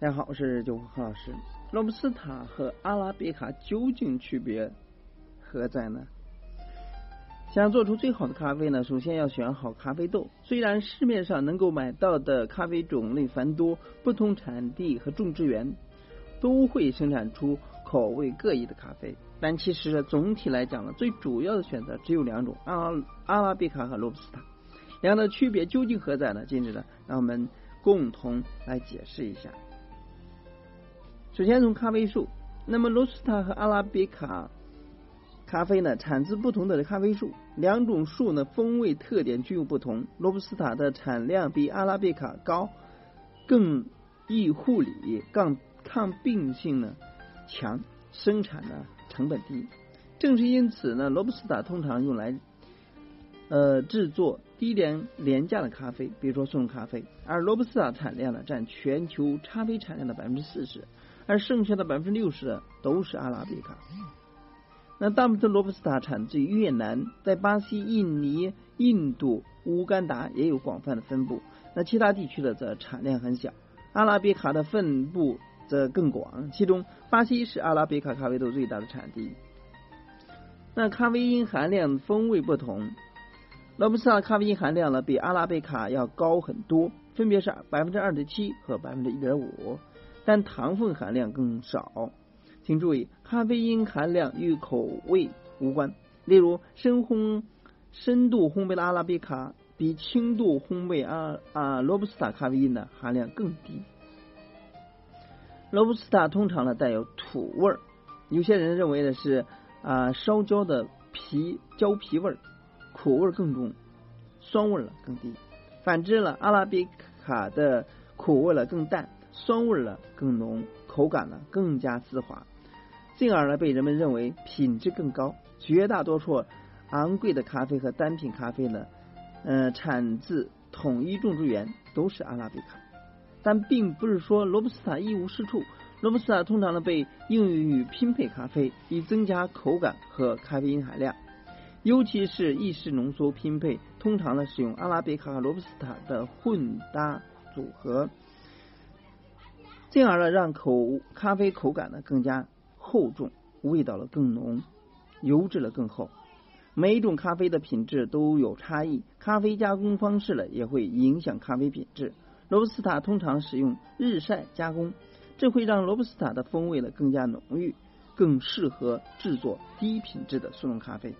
大家好，我是九何老师。罗布斯塔和阿拉比卡究竟区别何在呢？想做出最好的咖啡呢，首先要选好咖啡豆。虽然市面上能够买到的咖啡种类繁多，不同产地和种植园都会生产出口味各异的咖啡，但其实总体来讲呢，最主要的选择只有两种：阿阿拉比卡和罗布斯塔。两者的区别究竟何在呢？今日呢，让我们共同来解释一下。首先从咖啡树，那么罗布斯塔和阿拉比卡。咖啡呢，产自不同的咖啡树，两种树呢风味特点均有不同。罗布斯塔的产量比阿拉比卡高，更易护理，抗抗病性呢强，生产呢成本低。正是因此呢，罗布斯塔通常用来呃制作低廉廉价的咖啡，比如说速溶咖啡。而罗布斯塔产量呢占全球咖啡产量的百分之四十，而剩下的百分之六十的都是阿拉比卡。那大部分罗布斯塔产自越南，在巴西、印尼、印度、乌干达也有广泛的分布。那其他地区的则产量很小。阿拉比卡的分布则更广，其中巴西是阿拉比卡咖啡豆最大的产地。那咖啡因含量风味不同，罗布斯塔咖啡因含量呢比阿拉贝卡要高很多，分别是百分之二点七和百分之一点五，但糖分含量更少。请注意，咖啡因含量与口味无关。例如，深烘、深度烘焙的阿拉比卡比轻度烘焙阿啊罗布斯塔咖啡因的含量更低。罗布斯塔通常呢带有土味儿，有些人认为的是啊烧焦的皮焦皮味儿，苦味更重，酸味了更低。反之了，阿拉比卡的苦味了更淡，酸味了更浓，口感呢更加丝滑。进而呢，被人们认为品质更高。绝大多数昂贵的咖啡和单品咖啡呢，呃，产自统一种植园，都是阿拉比卡。但并不是说罗布斯塔一无是处。罗布斯塔通常呢被应用于拼配咖啡，以增加口感和咖啡因含量。尤其是意式浓缩拼配，通常呢使用阿拉比卡和罗布斯塔的混搭组合，进而呢让口咖啡口感呢更加。厚重，味道了更浓，油脂了更厚。每一种咖啡的品质都有差异，咖啡加工方式了也会影响咖啡品质。罗布斯塔通常使用日晒加工，这会让罗布斯塔的风味呢更加浓郁，更适合制作低品质的速溶咖啡。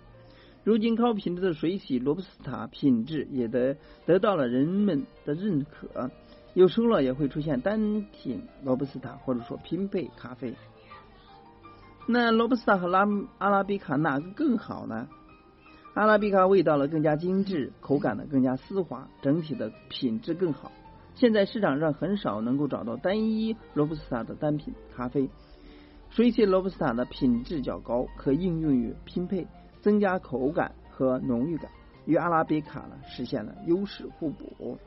如今高品质的水洗罗布斯塔品质也得得到了人们的认可，有时候呢也会出现单品罗布斯塔或者说拼配咖啡。那罗布斯塔和拉阿拉比卡哪个更好呢？阿拉比卡味道呢更加精致，口感呢更加丝滑，整体的品质更好。现在市场上很少能够找到单一罗布斯塔的单品咖啡。水洗罗布斯塔的品质较高，可应用于拼配，增加口感和浓郁感，与阿拉比卡呢实现了优势互补。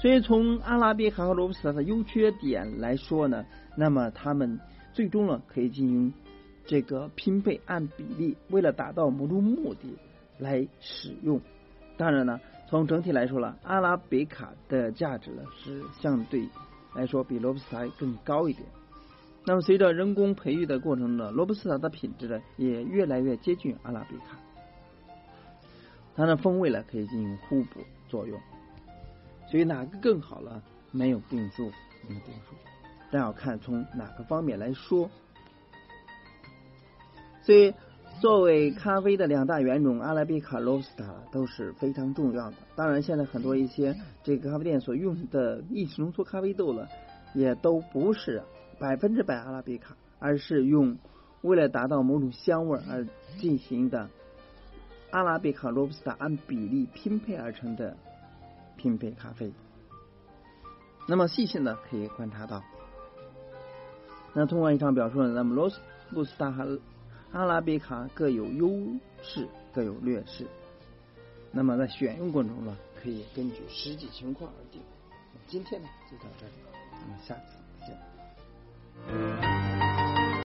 所以从阿拉比卡和罗布斯塔的优缺点来说呢。那么他们最终呢可以进行这个拼配，按比例，为了达到某种目的来使用。当然呢，从整体来说了，阿拉比卡的价值呢是相对来说比罗布斯塔更高一点。那么随着人工培育的过程呢，罗布斯塔的品质呢也越来越接近阿拉比卡，它的风味呢可以进行互补作用。所以哪个更好了，没有定数，没有定数。但要看从哪个方面来说，所以作为咖啡的两大原种，阿拉比卡、罗布斯塔都是非常重要的。当然，现在很多一些这个咖啡店所用的意式浓缩咖啡豆了，也都不是百分之百阿拉比卡，而是用为了达到某种香味而进行的阿拉比卡、罗布斯塔按比例拼配而成的拼配咖啡。那么细心的可以观察到。那通过以上表述呢，那么罗布斯塔和阿拉比卡各有优势，各有劣势。那么在选用过程中呢，可以根据实际情况而定。今天呢就到这里，我们下次再见。Thank you.